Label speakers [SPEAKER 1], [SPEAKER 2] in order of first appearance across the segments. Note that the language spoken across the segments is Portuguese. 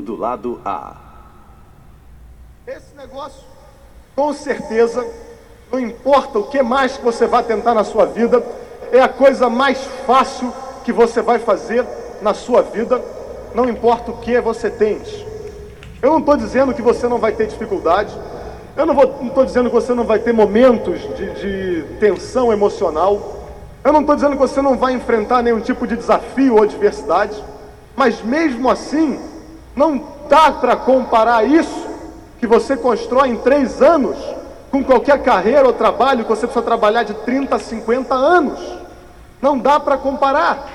[SPEAKER 1] Do lado A.
[SPEAKER 2] Esse negócio, com certeza, não importa o que mais que você vai tentar na sua vida, é a coisa mais fácil que você vai fazer na sua vida, não importa o que você tente. Eu não estou dizendo que você não vai ter dificuldade, eu não estou dizendo que você não vai ter momentos de, de tensão emocional, eu não estou dizendo que você não vai enfrentar nenhum tipo de desafio ou adversidade, mas mesmo assim, não dá para comparar isso que você constrói em três anos com qualquer carreira ou trabalho que você precisa trabalhar de 30 a 50 anos. Não dá para comparar.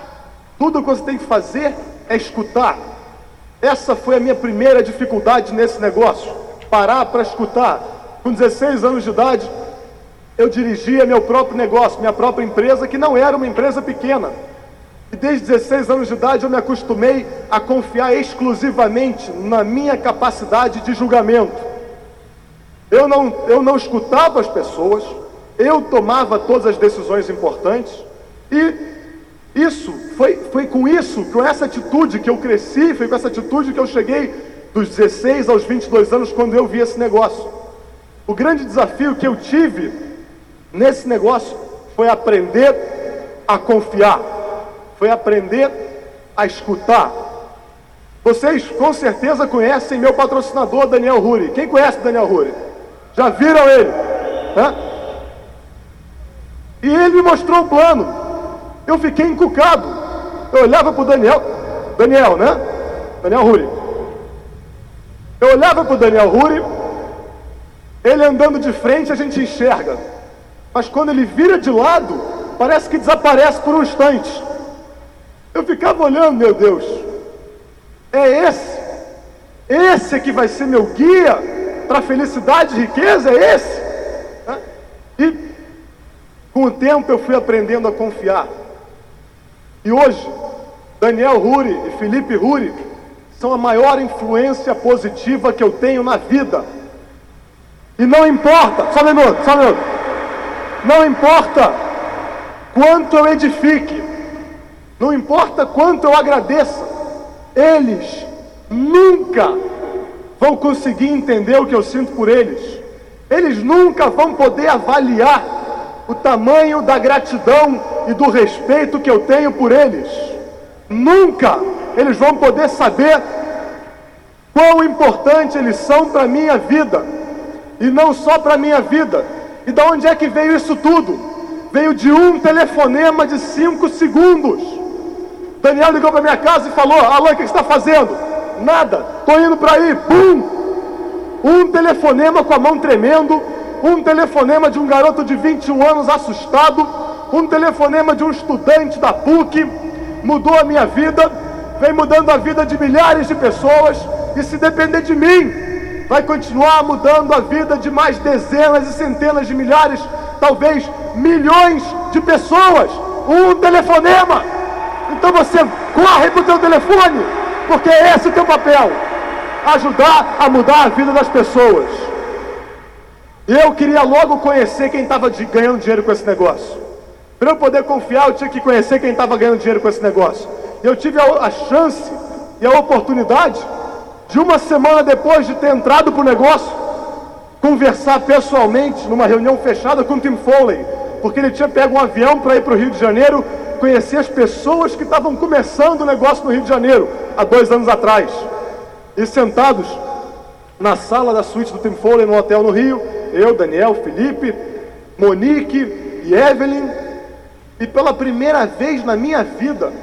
[SPEAKER 2] Tudo que você tem que fazer é escutar. Essa foi a minha primeira dificuldade nesse negócio. Parar para escutar. Com 16 anos de idade, eu dirigia meu próprio negócio, minha própria empresa, que não era uma empresa pequena. Desde 16 anos de idade eu me acostumei a confiar exclusivamente na minha capacidade de julgamento. Eu não, eu não escutava as pessoas, eu tomava todas as decisões importantes e isso foi, foi com isso, com essa atitude que eu cresci, foi com essa atitude que eu cheguei dos 16 aos 22 anos quando eu vi esse negócio. O grande desafio que eu tive nesse negócio foi aprender a confiar, foi aprender a escutar. Vocês com certeza conhecem meu patrocinador Daniel Ruri. Quem conhece Daniel Ruri? Já viram ele? Né? E ele me mostrou o plano eu fiquei encucado. Eu olhava para o Daniel, Daniel, né? Daniel Ruri. Eu olhava para o Daniel Ruri, ele andando de frente a gente enxerga, mas quando ele vira de lado, parece que desaparece por um instante. Eu ficava olhando, meu Deus, é esse, esse é que vai ser meu guia para felicidade e riqueza, é esse. E com o tempo eu fui aprendendo a confiar. E hoje, Daniel Ruri e Felipe Ruri são a maior influência positiva que eu tenho na vida. E não importa, só um minuto, só um minuto. Não importa quanto eu edifique, não importa quanto eu agradeça, eles nunca vão conseguir entender o que eu sinto por eles. Eles nunca vão poder avaliar o tamanho da gratidão e do respeito que eu tenho por eles. Nunca eles vão poder saber quão importante eles são para a minha vida. E não só para a minha vida. E de onde é que veio isso tudo? Veio de um telefonema de cinco segundos. Daniel ligou para minha casa e falou: Alain, o que você está fazendo? Nada, estou indo para aí. Pum! Um telefonema com a mão tremendo um telefonema de um garoto de 21 anos assustado, um telefonema de um estudante da PUC, mudou a minha vida, vem mudando a vida de milhares de pessoas, e se depender de mim, vai continuar mudando a vida de mais dezenas e centenas de milhares, talvez milhões de pessoas. Um telefonema. Então você corre para o teu telefone, porque esse é o teu papel. Ajudar a mudar a vida das pessoas. Eu queria logo conhecer quem estava ganhando dinheiro com esse negócio. Para eu poder confiar, eu tinha que conhecer quem estava ganhando dinheiro com esse negócio. Eu tive a, a chance e a oportunidade de uma semana depois de ter entrado para o negócio, conversar pessoalmente numa reunião fechada com o Tim Foley, porque ele tinha pego um avião para ir para o Rio de Janeiro, conhecer as pessoas que estavam começando o negócio no Rio de Janeiro, há dois anos atrás. E sentados na sala da suíte do Tim Foley, no hotel no Rio, eu, Daniel, Felipe, Monique e Evelyn, e pela primeira vez na minha vida,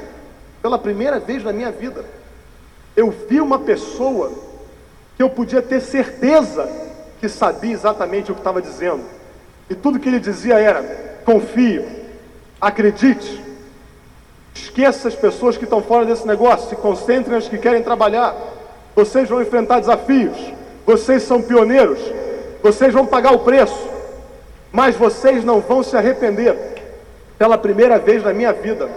[SPEAKER 2] pela primeira vez na minha vida, eu vi uma pessoa que eu podia ter certeza que sabia exatamente o que estava dizendo. E tudo que ele dizia era: confie, acredite, esqueça as pessoas que estão fora desse negócio, se concentre nas que querem trabalhar. Vocês vão enfrentar desafios, vocês são pioneiros, vocês vão pagar o preço, mas vocês não vão se arrepender. Pela primeira vez na minha vida,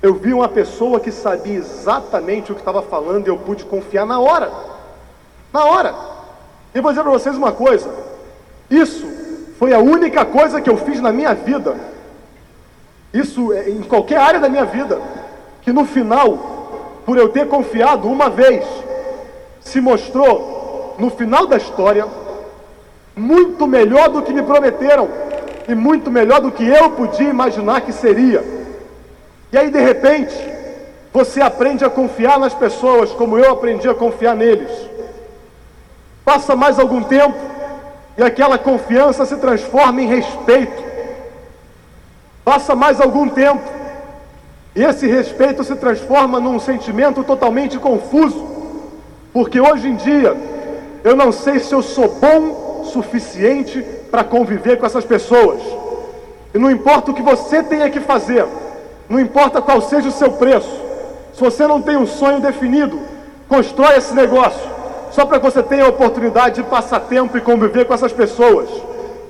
[SPEAKER 2] eu vi uma pessoa que sabia exatamente o que estava falando e eu pude confiar na hora. Na hora. E vou dizer para vocês uma coisa: isso foi a única coisa que eu fiz na minha vida. Isso é em qualquer área da minha vida. Que no final, por eu ter confiado uma vez, se mostrou, no final da história, muito melhor do que me prometeram e muito melhor do que eu podia imaginar que seria. E aí, de repente, você aprende a confiar nas pessoas como eu aprendi a confiar neles. Passa mais algum tempo e aquela confiança se transforma em respeito. Passa mais algum tempo e esse respeito se transforma num sentimento totalmente confuso, porque hoje em dia eu não sei se eu sou bom suficiente para conviver com essas pessoas. E não importa o que você tenha que fazer, não importa qual seja o seu preço, se você não tem um sonho definido, constrói esse negócio, só para que você tenha a oportunidade de passar tempo e conviver com essas pessoas.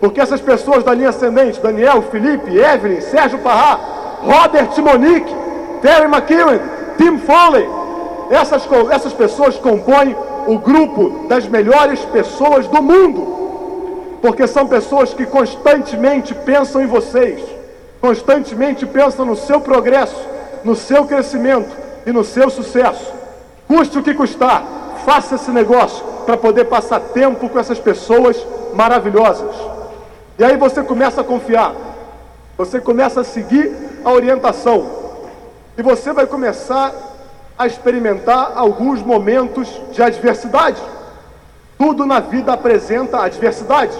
[SPEAKER 2] Porque essas pessoas da linha ascendente, Daniel, Felipe, Evelyn, Sérgio Parra, Robert Monique, Terry McKeown, Tim Foley. Essas, essas pessoas compõem o grupo das melhores pessoas do mundo, porque são pessoas que constantemente pensam em vocês, constantemente pensam no seu progresso, no seu crescimento e no seu sucesso. Custe o que custar, faça esse negócio para poder passar tempo com essas pessoas maravilhosas. E aí você começa a confiar, você começa a seguir a orientação. E você vai começar a experimentar alguns momentos de adversidade. Tudo na vida apresenta adversidade.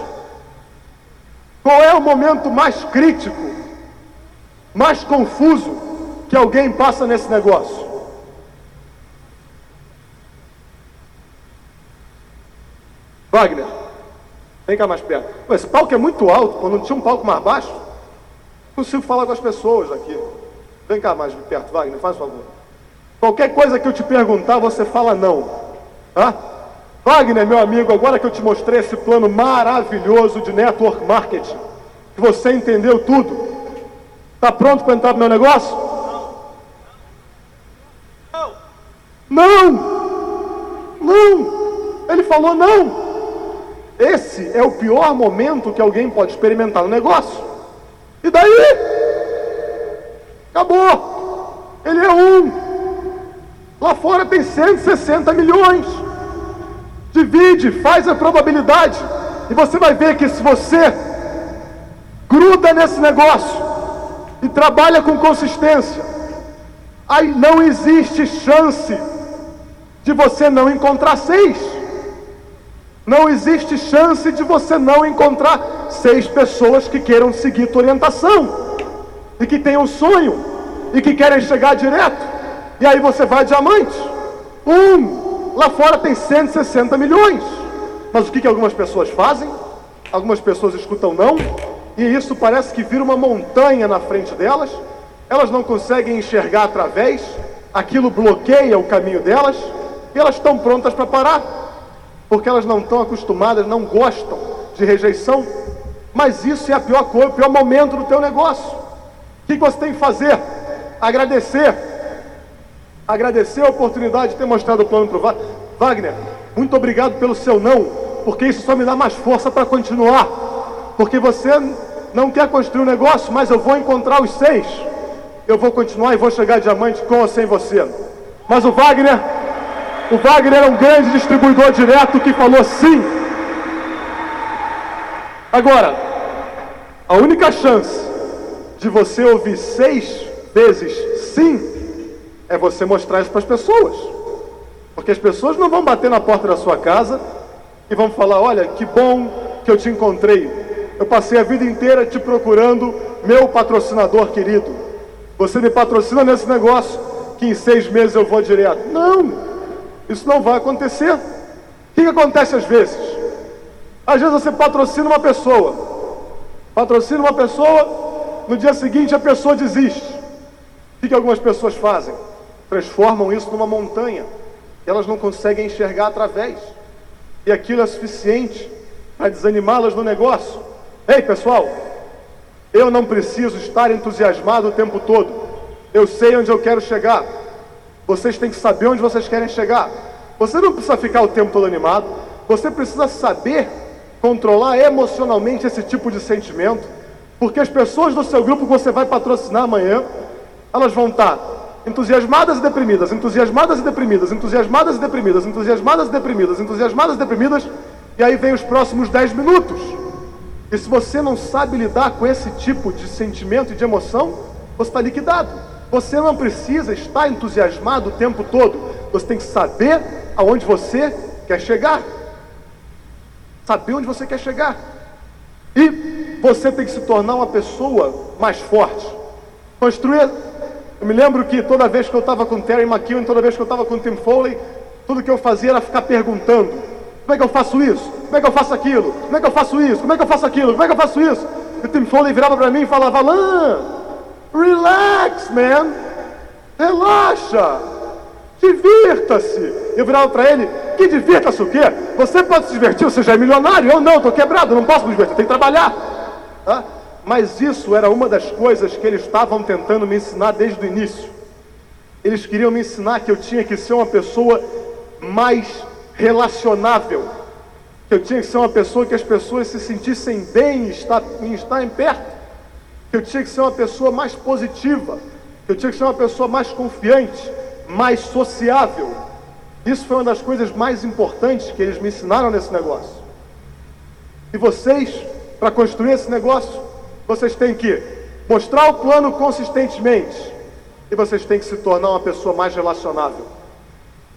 [SPEAKER 2] Qual é o momento mais crítico, mais confuso que alguém passa nesse negócio? Wagner, vem cá mais perto. Esse palco é muito alto, quando não tinha um palco mais baixo consigo falar com as pessoas aqui. Vem cá mais perto, Wagner, faz favor. Qualquer coisa que eu te perguntar, você fala não. Tá? Wagner, meu amigo, agora que eu te mostrei esse plano maravilhoso de network marketing, que você entendeu tudo, está pronto para entrar no meu negócio? Não. Não! Não! Ele falou não! Esse é o pior momento que alguém pode experimentar no negócio. E daí? Acabou. Ele é um. Lá fora tem 160 milhões. Divide, faz a probabilidade. E você vai ver que se você gruda nesse negócio e trabalha com consistência, aí não existe chance de você não encontrar seis. Não existe chance de você não encontrar seis pessoas que queiram seguir tua orientação e que tenham sonho e que querem chegar direto. E aí você vai diamante. Um, lá fora tem 160 milhões. Mas o que, que algumas pessoas fazem? Algumas pessoas escutam não, e isso parece que vira uma montanha na frente delas. Elas não conseguem enxergar através, aquilo bloqueia o caminho delas, e elas estão prontas para parar porque elas não estão acostumadas, não gostam de rejeição. Mas isso é a pior coisa, o pior momento do teu negócio. O que você tem que fazer? Agradecer. Agradecer a oportunidade de ter mostrado o plano para o Wagner. Muito obrigado pelo seu não, porque isso só me dá mais força para continuar. Porque você não quer construir um negócio, mas eu vou encontrar os seis. Eu vou continuar e vou chegar diamante com ou sem você. Mas o Wagner o Wagner era um grande distribuidor direto que falou sim. Agora, a única chance de você ouvir seis vezes sim é você mostrar isso para as pessoas. Porque as pessoas não vão bater na porta da sua casa e vão falar: Olha, que bom que eu te encontrei. Eu passei a vida inteira te procurando, meu patrocinador querido. Você me patrocina nesse negócio que em seis meses eu vou direto. Não! Isso não vai acontecer. O que, que acontece às vezes? Às vezes você patrocina uma pessoa, patrocina uma pessoa, no dia seguinte a pessoa desiste. O que, que algumas pessoas fazem? Transformam isso numa montanha. Elas não conseguem enxergar através. E aquilo é suficiente para desanimá-las no negócio. Ei, pessoal, eu não preciso estar entusiasmado o tempo todo. Eu sei onde eu quero chegar. Vocês têm que saber onde vocês querem chegar. Você não precisa ficar o tempo todo animado. Você precisa saber controlar emocionalmente esse tipo de sentimento. Porque as pessoas do seu grupo que você vai patrocinar amanhã, elas vão estar entusiasmadas e deprimidas, entusiasmadas e deprimidas, entusiasmadas e deprimidas, entusiasmadas e deprimidas, entusiasmadas e deprimidas, e aí vem os próximos 10 minutos. E se você não sabe lidar com esse tipo de sentimento e de emoção, você está liquidado. Você não precisa estar entusiasmado o tempo todo. Você tem que saber aonde você quer chegar. Saber onde você quer chegar. E você tem que se tornar uma pessoa mais forte. Construir. Eu me lembro que toda vez que eu estava com Terry McKeown, toda vez que eu estava com Tim Foley, tudo que eu fazia era ficar perguntando: como é que eu faço isso? Como é que eu faço aquilo? Como é que eu faço isso? Como é que eu faço aquilo? Como é que eu faço isso? E o Tim Foley virava para mim e falava: Alain, relax, man, relaxa, divirta-se. Eu virava para ele: que divirta-se o quê? Você pode se divertir, você já é milionário. Eu não, estou quebrado, não posso me divertir, tenho que trabalhar. Tá? Mas isso era uma das coisas que eles estavam tentando me ensinar desde o início. Eles queriam me ensinar que eu tinha que ser uma pessoa mais relacionável, que eu tinha que ser uma pessoa que as pessoas se sentissem bem em estar, em estar em perto, que eu tinha que ser uma pessoa mais positiva, que eu tinha que ser uma pessoa mais confiante, mais sociável. Isso foi uma das coisas mais importantes que eles me ensinaram nesse negócio. E vocês, para construir esse negócio, vocês têm que mostrar o plano consistentemente e vocês têm que se tornar uma pessoa mais relacionável.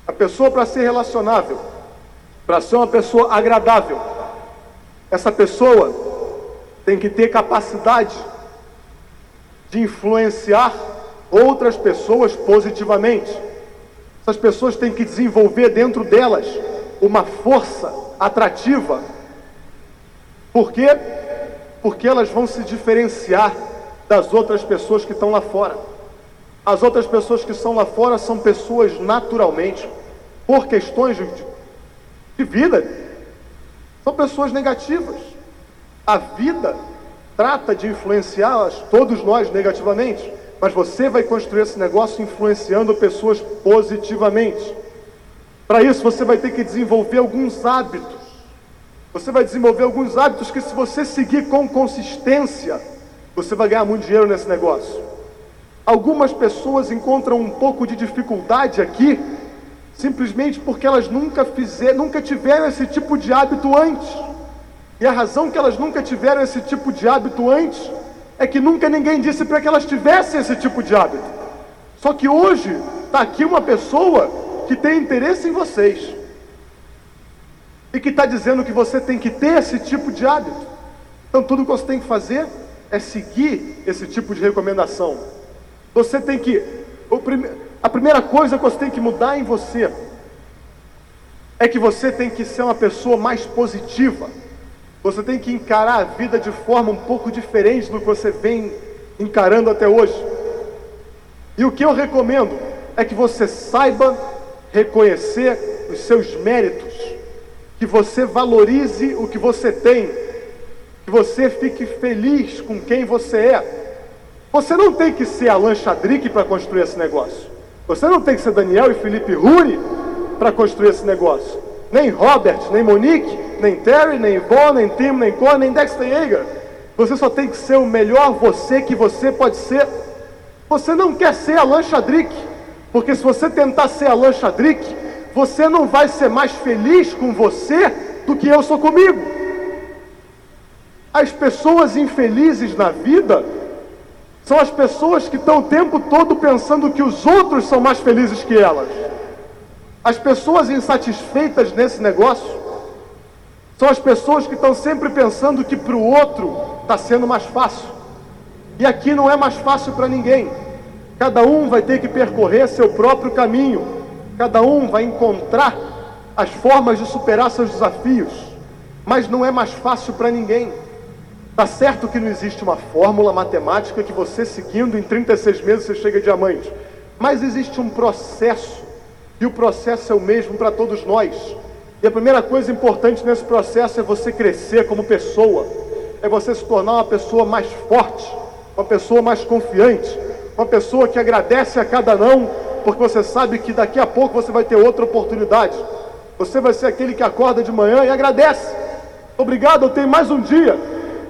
[SPEAKER 2] A pessoa para ser relacionável, para ser uma pessoa agradável, essa pessoa tem que ter capacidade de influenciar outras pessoas positivamente. Essas pessoas têm que desenvolver dentro delas uma força atrativa. Por quê? porque elas vão se diferenciar das outras pessoas que estão lá fora. As outras pessoas que estão lá fora são pessoas naturalmente, por questões de, de vida, são pessoas negativas. A vida trata de influenciar todos nós negativamente, mas você vai construir esse negócio influenciando pessoas positivamente. Para isso, você vai ter que desenvolver alguns hábitos você vai desenvolver alguns hábitos que, se você seguir com consistência, você vai ganhar muito dinheiro nesse negócio. Algumas pessoas encontram um pouco de dificuldade aqui, simplesmente porque elas nunca fizeram, nunca tiveram esse tipo de hábito antes. E a razão que elas nunca tiveram esse tipo de hábito antes é que nunca ninguém disse para que elas tivessem esse tipo de hábito. Só que hoje está aqui uma pessoa que tem interesse em vocês e que está dizendo que você tem que ter esse tipo de hábito. Então, tudo que você tem que fazer é seguir esse tipo de recomendação. Você tem que. A primeira coisa que você tem que mudar em você é que você tem que ser uma pessoa mais positiva. Você tem que encarar a vida de forma um pouco diferente do que você vem encarando até hoje. E o que eu recomendo é que você saiba reconhecer os seus méritos que você valorize o que você tem, que você fique feliz com quem você é. Você não tem que ser Alan Chadrick para construir esse negócio. Você não tem que ser Daniel e Felipe Ruri para construir esse negócio. Nem Robert, nem Monique, nem Terry, nem Yvonne, nem Tim, nem Cor, nem Dexter Yeager. Você só tem que ser o melhor você que você pode ser. Você não quer ser Alan Chadrick, porque se você tentar ser Alan Chadrick, você não vai ser mais feliz com você do que eu sou comigo. As pessoas infelizes na vida são as pessoas que estão o tempo todo pensando que os outros são mais felizes que elas. As pessoas insatisfeitas nesse negócio são as pessoas que estão sempre pensando que para o outro está sendo mais fácil. E aqui não é mais fácil para ninguém. Cada um vai ter que percorrer seu próprio caminho. Cada um vai encontrar as formas de superar seus desafios, mas não é mais fácil para ninguém. Tá certo que não existe uma fórmula matemática que você seguindo em 36 meses você chega diamante, mas existe um processo, e o processo é o mesmo para todos nós. E a primeira coisa importante nesse processo é você crescer como pessoa, é você se tornar uma pessoa mais forte, uma pessoa mais confiante, uma pessoa que agradece a cada não porque você sabe que daqui a pouco você vai ter outra oportunidade. Você vai ser aquele que acorda de manhã e agradece. Obrigado, eu tenho mais um dia.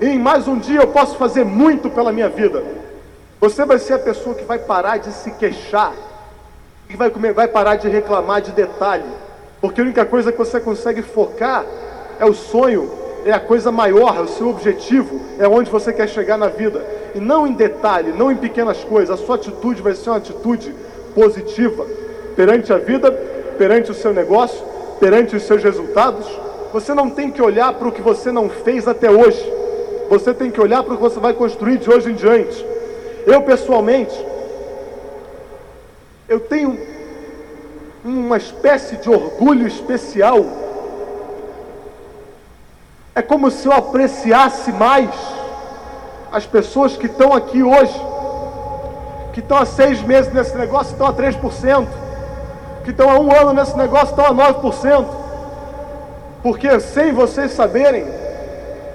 [SPEAKER 2] E em mais um dia eu posso fazer muito pela minha vida. Você vai ser a pessoa que vai parar de se queixar e vai, comer, vai parar de reclamar de detalhe. Porque a única coisa que você consegue focar é o sonho, é a coisa maior, é o seu objetivo, é onde você quer chegar na vida. E não em detalhe, não em pequenas coisas. A sua atitude vai ser uma atitude positiva perante a vida, perante o seu negócio, perante os seus resultados. Você não tem que olhar para o que você não fez até hoje. Você tem que olhar para o que você vai construir de hoje em diante. Eu pessoalmente, eu tenho uma espécie de orgulho especial. É como se eu apreciasse mais as pessoas que estão aqui hoje, que estão há seis meses nesse negócio, estão a 3%, que estão há um ano nesse negócio, estão a 9%. Porque sem vocês saberem,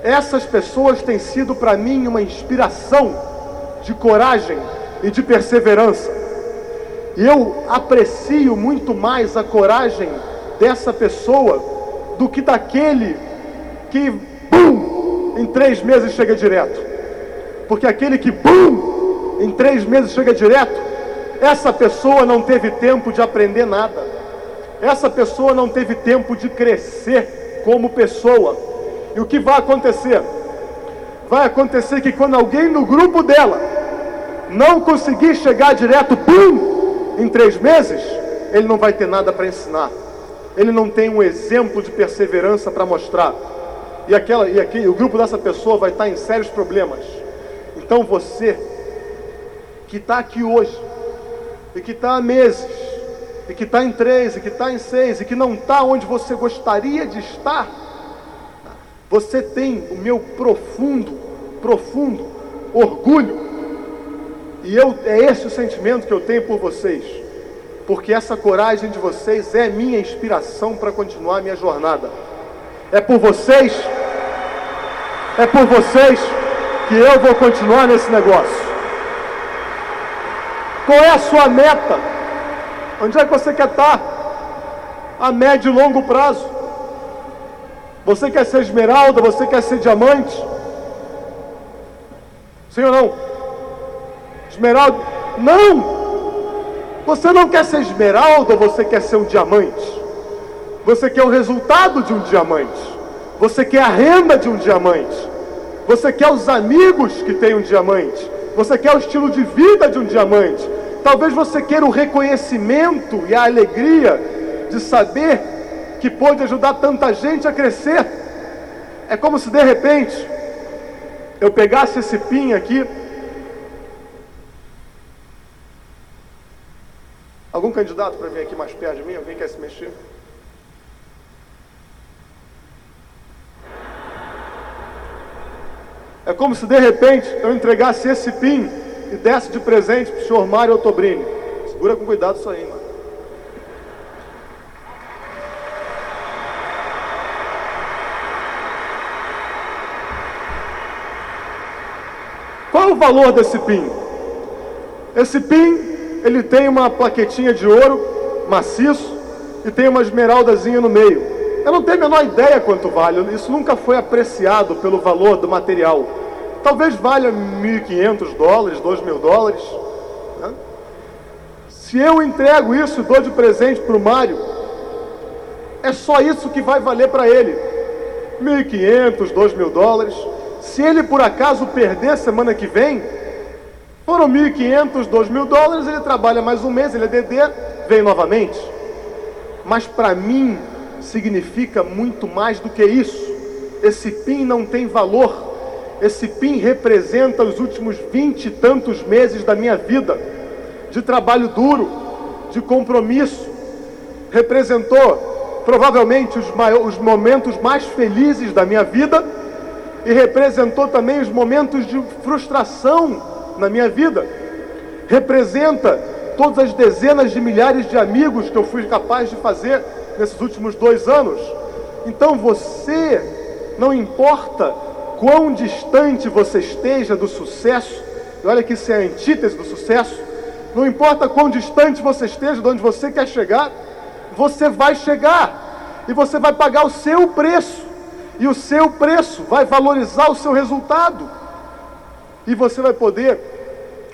[SPEAKER 2] essas pessoas têm sido para mim uma inspiração de coragem e de perseverança. Eu aprecio muito mais a coragem dessa pessoa do que daquele que, bum, em três meses chega direto. Porque aquele que, bum, em três meses chega direto, essa pessoa não teve tempo de aprender nada. Essa pessoa não teve tempo de crescer como pessoa. E o que vai acontecer? Vai acontecer que quando alguém no grupo dela não conseguir chegar direto, pum, em três meses, ele não vai ter nada para ensinar. Ele não tem um exemplo de perseverança para mostrar. E, aquela, e aqui, o grupo dessa pessoa vai estar em sérios problemas. Então você, que está aqui hoje, e que está há meses, e que está em três, e que está em seis, e que não está onde você gostaria de estar, você tem o meu profundo, profundo orgulho e eu, é esse o sentimento que eu tenho por vocês, porque essa coragem de vocês é minha inspiração para continuar a minha jornada. É por vocês, é por vocês que eu vou continuar nesse negócio. Qual é a sua meta? Onde é que você quer estar? A médio e longo prazo. Você quer ser esmeralda? Você quer ser diamante? Sim ou não? Esmeralda? Não! Você não quer ser esmeralda, você quer ser um diamante. Você quer o resultado de um diamante. Você quer a renda de um diamante. Você quer os amigos que têm um diamante. Você quer o estilo de vida de um diamante. Talvez você queira o reconhecimento e a alegria de saber que pode ajudar tanta gente a crescer. É como se de repente eu pegasse esse pin aqui Algum candidato para vir aqui mais perto de mim? Alguém quer se mexer? É como se de repente eu entregasse esse PIN e desse de presente para o senhor Mário Altobrini. Segura com cuidado isso aí, mano. Qual é o valor desse PIN? Esse PIN ele tem uma plaquetinha de ouro maciço e tem uma esmeraldazinha no meio. Eu não tenho a menor ideia quanto vale, isso nunca foi apreciado pelo valor do material. Talvez valha 1.500 dólares, 2.000 dólares. Né? Se eu entrego isso e dou de presente para o Mário, é só isso que vai valer para ele. 1.500, 2.000 dólares. Se ele por acaso perder semana que vem, foram 1.500, 2.000 dólares, ele trabalha mais um mês, ele é DD, vem novamente. Mas para mim significa muito mais do que isso. Esse PIN não tem valor. Esse PIN representa os últimos vinte e tantos meses da minha vida, de trabalho duro, de compromisso. Representou provavelmente os, os momentos mais felizes da minha vida e representou também os momentos de frustração na minha vida. Representa todas as dezenas de milhares de amigos que eu fui capaz de fazer nesses últimos dois anos. Então você, não importa quão distante você esteja do sucesso, e olha que isso é a antítese do sucesso, não importa quão distante você esteja de onde você quer chegar, você vai chegar e você vai pagar o seu preço, e o seu preço vai valorizar o seu resultado. E você vai poder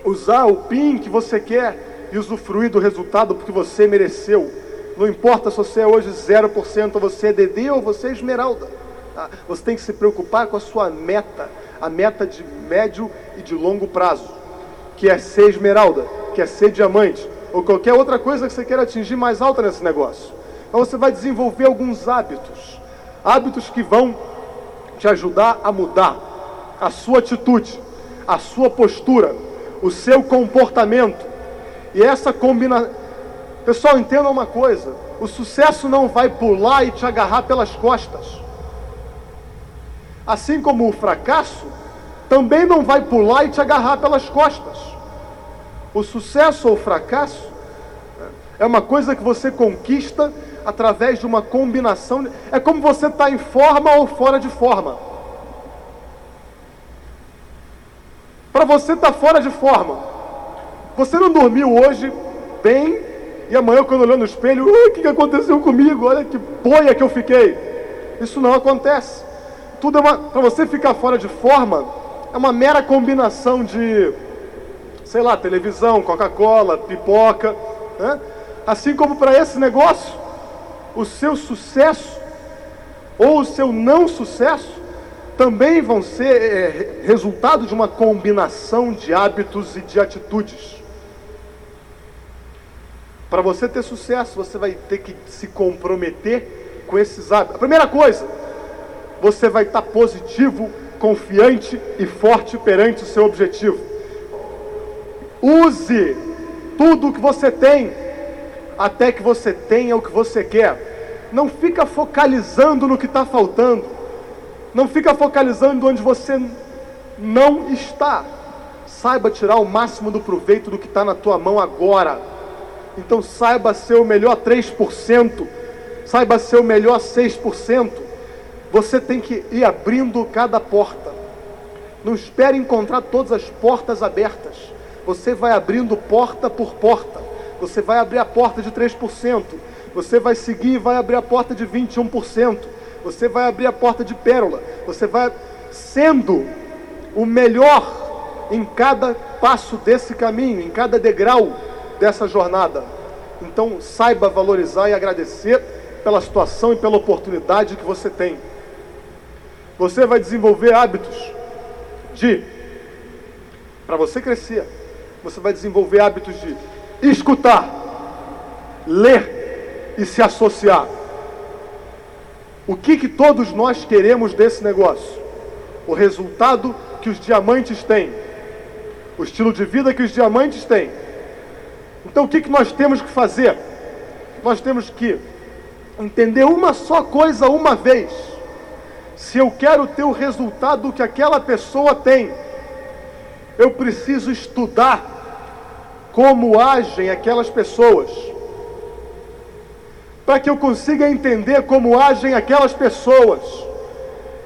[SPEAKER 2] usar o PIN que você quer e usufruir do resultado porque você mereceu. Não importa se você é hoje 0%, você é DD ou você é esmeralda. Tá? Você tem que se preocupar com a sua meta, a meta de médio e de longo prazo, que é ser esmeralda, que é ser diamante, ou qualquer outra coisa que você queira atingir mais alta nesse negócio. Então você vai desenvolver alguns hábitos, hábitos que vão te ajudar a mudar a sua atitude, a sua postura, o seu comportamento. E essa combinação. Pessoal, entenda uma coisa: o sucesso não vai pular e te agarrar pelas costas. Assim como o fracasso também não vai pular e te agarrar pelas costas. O sucesso ou o fracasso é uma coisa que você conquista através de uma combinação. É como você está em forma ou fora de forma. Para você estar tá fora de forma, você não dormiu hoje bem e amanhã, quando olhou no espelho, o que aconteceu comigo? Olha que boia que eu fiquei. Isso não acontece. Tudo é. Para você ficar fora de forma, é uma mera combinação de, sei lá, televisão, Coca-Cola, pipoca. Né? Assim como para esse negócio, o seu sucesso ou o seu não sucesso também vão ser é, resultado de uma combinação de hábitos e de atitudes. Para você ter sucesso, você vai ter que se comprometer com esses hábitos. A primeira coisa, você vai estar positivo, confiante e forte perante o seu objetivo. Use tudo o que você tem até que você tenha o que você quer. Não fica focalizando no que está faltando. Não fica focalizando onde você não está. Saiba tirar o máximo do proveito do que está na tua mão agora. Então saiba ser o melhor 3%, saiba ser o melhor 6%. Você tem que ir abrindo cada porta. Não espere encontrar todas as portas abertas. Você vai abrindo porta por porta. Você vai abrir a porta de 3%. Você vai seguir e vai abrir a porta de 21%. Você vai abrir a porta de pérola. Você vai sendo o melhor em cada passo desse caminho, em cada degrau dessa jornada. Então, saiba valorizar e agradecer pela situação e pela oportunidade que você tem. Você vai desenvolver hábitos de, para você crescer, você vai desenvolver hábitos de escutar, ler e se associar. O que, que todos nós queremos desse negócio? O resultado que os diamantes têm, o estilo de vida que os diamantes têm. Então o que, que nós temos que fazer? Nós temos que entender uma só coisa uma vez. Se eu quero ter o resultado que aquela pessoa tem, eu preciso estudar como agem aquelas pessoas. Para que eu consiga entender como agem aquelas pessoas,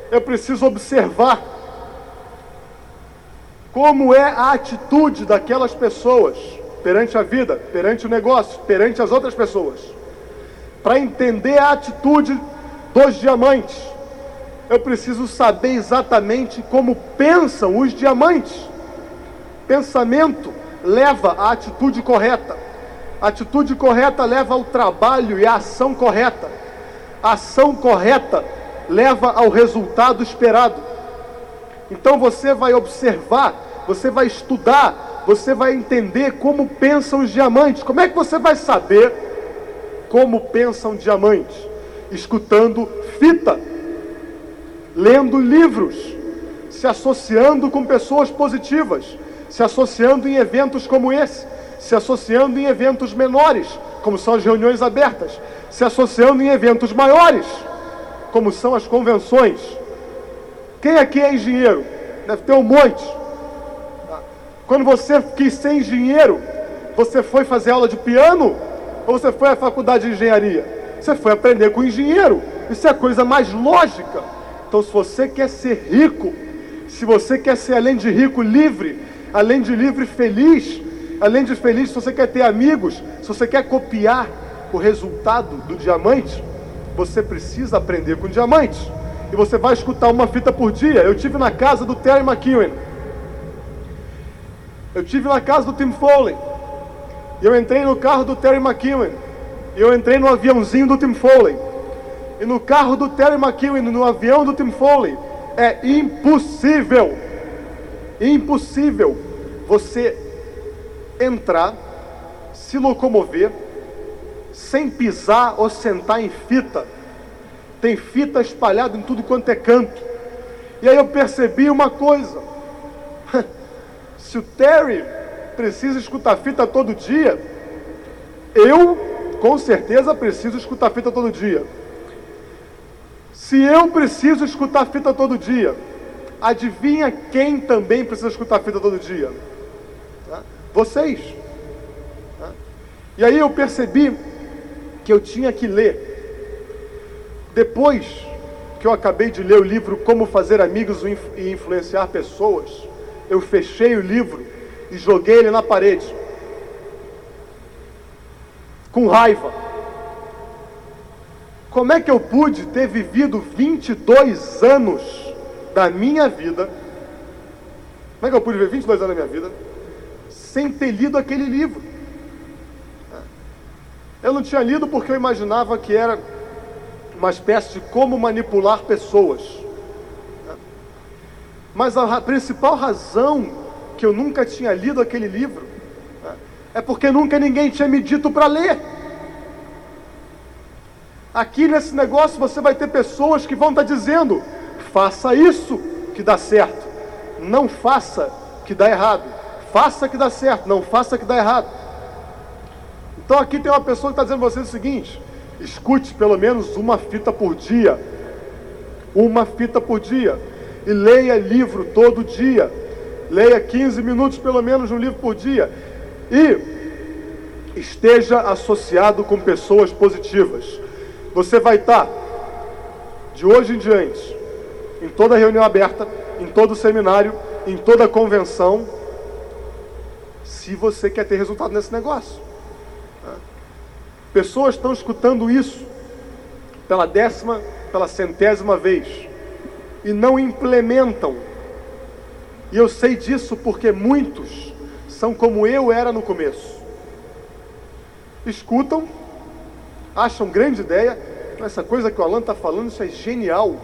[SPEAKER 2] eu preciso observar como é a atitude daquelas pessoas perante a vida, perante o negócio, perante as outras pessoas. Para entender a atitude dos diamantes, eu preciso saber exatamente como pensam os diamantes. Pensamento leva à atitude correta. Atitude correta leva ao trabalho e à ação correta. Ação correta leva ao resultado esperado. Então você vai observar, você vai estudar, você vai entender como pensam os diamantes. Como é que você vai saber como pensam diamantes? Escutando fita, lendo livros, se associando com pessoas positivas se associando em eventos como esse, se associando em eventos menores, como são as reuniões abertas, se associando em eventos maiores, como são as convenções. Quem aqui é engenheiro? Deve ter um monte. Quando você quis ser engenheiro, você foi fazer aula de piano ou você foi à faculdade de engenharia? Você foi aprender com engenheiro. Isso é a coisa mais lógica. Então, se você quer ser rico, se você quer ser além de rico, livre, além de livre, feliz. Além de feliz, se você quer ter amigos, se você quer copiar o resultado do diamante, você precisa aprender com diamantes. E você vai escutar uma fita por dia. Eu tive na casa do Terry McEwen. Eu tive na casa do Tim Foley. E eu entrei no carro do Terry McKinnon. E eu entrei no aviãozinho do Tim Foley. E no carro do Terry McKinnon, no avião do Tim Foley, é impossível, impossível você entrar, se locomover, sem pisar ou sentar em fita. Tem fita espalhada em tudo quanto é canto. E aí eu percebi uma coisa. Se o Terry precisa escutar fita todo dia, eu com certeza preciso escutar fita todo dia. Se eu preciso escutar fita todo dia, adivinha quem também precisa escutar fita todo dia? Vocês. E aí eu percebi que eu tinha que ler. Depois que eu acabei de ler o livro Como Fazer Amigos e Influenciar Pessoas, eu fechei o livro e joguei ele na parede. Com raiva. Como é que eu pude ter vivido 22 anos da minha vida? Como é que eu pude viver 22 anos da minha vida sem ter lido aquele livro? Eu não tinha lido porque eu imaginava que era uma espécie de como manipular pessoas. Mas a principal razão que eu nunca tinha lido aquele livro é porque nunca ninguém tinha me dito para ler. Aqui nesse negócio você vai ter pessoas que vão estar dizendo: faça isso que dá certo, não faça que dá errado, faça que dá certo, não faça que dá errado. Então aqui tem uma pessoa que está dizendo a você o seguinte: escute pelo menos uma fita por dia, uma fita por dia, e leia livro todo dia, leia 15 minutos pelo menos um livro por dia, e esteja associado com pessoas positivas. Você vai estar, de hoje em diante, em toda reunião aberta, em todo seminário, em toda convenção, se você quer ter resultado nesse negócio. Pessoas estão escutando isso pela décima, pela centésima vez e não implementam. E eu sei disso porque muitos são como eu era no começo. Escutam, acham grande ideia. Essa coisa que o Alan está falando, isso é genial.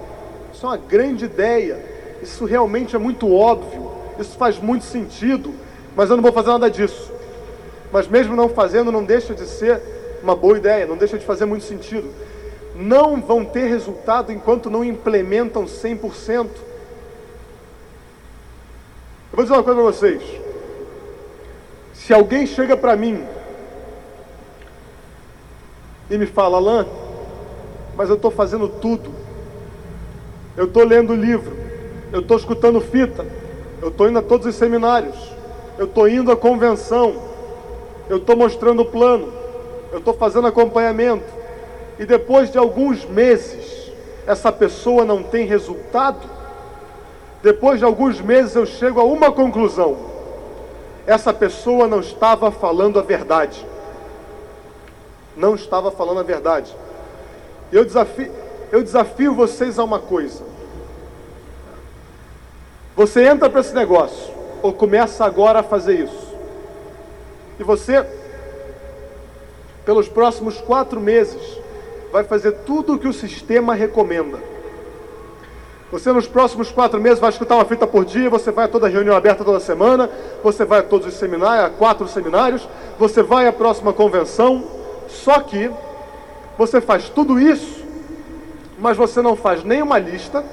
[SPEAKER 2] Isso é uma grande ideia. Isso realmente é muito óbvio. Isso faz muito sentido. Mas eu não vou fazer nada disso. Mas mesmo não fazendo, não deixa de ser uma boa ideia, não deixa de fazer muito sentido. Não vão ter resultado enquanto não implementam 100%. Eu vou dizer uma coisa para vocês. Se alguém chega para mim e me fala, Alain, mas eu estou fazendo tudo. Eu estou lendo livro, eu estou escutando fita, eu estou indo a todos os seminários, eu estou indo à convenção, eu estou mostrando o plano, eu estou fazendo acompanhamento, e depois de alguns meses, essa pessoa não tem resultado, depois de alguns meses eu chego a uma conclusão: essa pessoa não estava falando a verdade. Não estava falando a verdade. Eu desafio, eu desafio vocês a uma coisa. Você entra para esse negócio, ou começa agora a fazer isso, e você, pelos próximos quatro meses, vai fazer tudo o que o sistema recomenda. Você nos próximos quatro meses vai escutar uma fita por dia, você vai a toda reunião aberta toda semana, você vai a todos os seminários, a quatro seminários, você vai à próxima convenção, só que você faz tudo isso, mas você não faz nenhuma lista,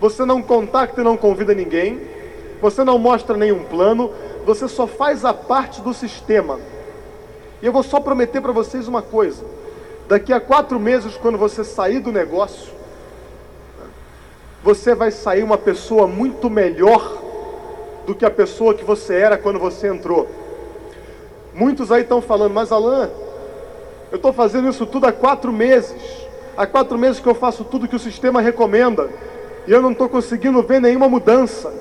[SPEAKER 2] você não contacta e não convida ninguém, você não mostra nenhum plano, você só faz a parte do sistema. E eu vou só prometer para vocês uma coisa: daqui a quatro meses, quando você sair do negócio, você vai sair uma pessoa muito melhor do que a pessoa que você era quando você entrou. Muitos aí estão falando, mas Alain, eu estou fazendo isso tudo há quatro meses. Há quatro meses que eu faço tudo que o sistema recomenda. E eu não estou conseguindo ver nenhuma mudança.